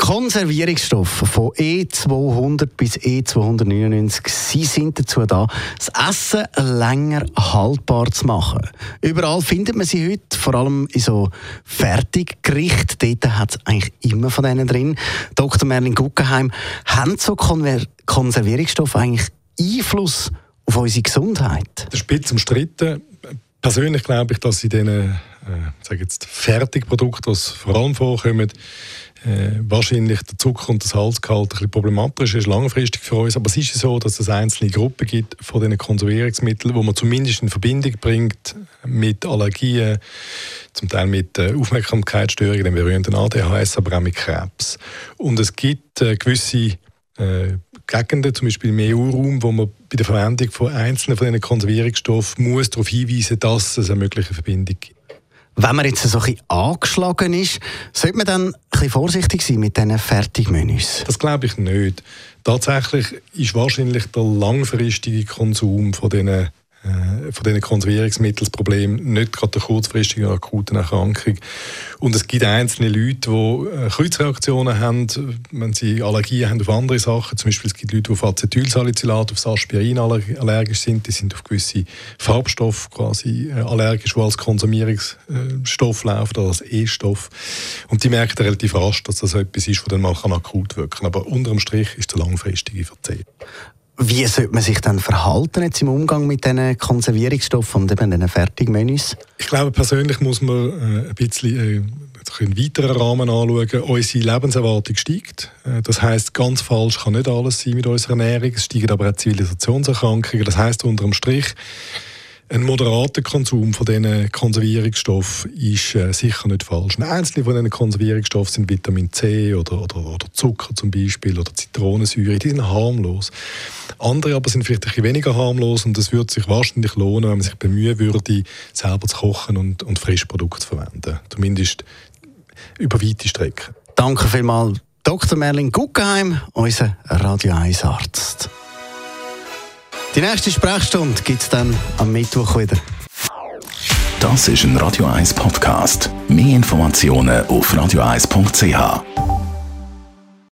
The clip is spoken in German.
Konservierungsstoffe von E200 bis E299 sie sind dazu da, das Essen länger haltbar zu machen. Überall findet man sie heute, vor allem in so Fertiggerichten. Dort hat es eigentlich immer von denen drin. Dr. Merlin Guggenheim, haben so Konservierungsstoffe eigentlich Einfluss auf unsere Gesundheit? Das ist spitz umstritten. Persönlich glaube ich, dass in diesen äh, sage jetzt Fertigprodukten, die vor allem vorkommen, äh, wahrscheinlich der Zucker- und das Salzgehalt ein bisschen problematisch ist, langfristig für uns. Aber es ist so, dass es einzelne Gruppen gibt von diesen Konservierungsmitteln, wo man zumindest in Verbindung bringt mit Allergien, zum Teil mit äh, Aufmerksamkeitsstörungen, dem berühmten ADHS, aber auch mit Krebs. Und es gibt äh, gewisse äh, Gegenden, zum Beispiel im EU-Raum, wo man bei der Verwendung von einzelnen von diesen Konservierungsstoffen muss darauf hinweisen, dass es eine mögliche Verbindung gibt. Wenn man jetzt so ein angeschlagen ist, sollte man dann ein vorsichtig sein mit diesen Fertigmenüs? Das glaube ich nicht. Tatsächlich ist wahrscheinlich der langfristige Konsum von diesen von diesen Konservierungsmitteln nicht gerade der kurzfristigen akuten Erkrankung. Und es gibt einzelne Leute, die äh, Kreuzreaktionen haben, wenn sie Allergien haben auf andere Sachen. Zum Beispiel es gibt Leute, die auf Acetylsalicylat, auf Aspirin allergisch sind. Die sind auf gewisse Farbstoffe quasi äh, allergisch, die als Konsumierungsstoff laufen oder als E-Stoff. Und die merken relativ rasch, dass das etwas ist, was dann mal akut wirken kann. Aber unterm Strich ist der langfristige Verzehr. Wie sollte man sich dann verhalten jetzt im Umgang mit diesen Konservierungsstoffen und eben diesen Fertigmenüs? Ich glaube, persönlich muss man äh, ein bisschen äh, einen weiteren Rahmen anschauen. Unsere Lebenserwartung steigt. Äh, das heißt, ganz falsch kann nicht alles sein mit unserer Ernährung. Es steigen aber auch Zivilisationserkrankungen. Das heißt unterm Strich, ein moderater Konsum von diesen Konservierungsstoffen ist äh, sicher nicht falsch. Einzelne von diesen Konservierungsstoffen sind Vitamin C oder, oder, oder Zucker zum Beispiel oder Zitronensäure, die sind harmlos. Andere aber sind vielleicht ein bisschen weniger harmlos und es würde sich wahrscheinlich lohnen, wenn man sich bemühen würde, selber zu kochen und, und Frischprodukte zu verwenden. Zumindest über weite Strecken. Danke vielmals, Dr. Merlin Guggenheim, unser Radio 1 Arzt. Die nächste Sprechstunde gibt es dann am Mittwoch wieder. Das ist ein Radio 1 Podcast. Mehr Informationen auf radio1.ch.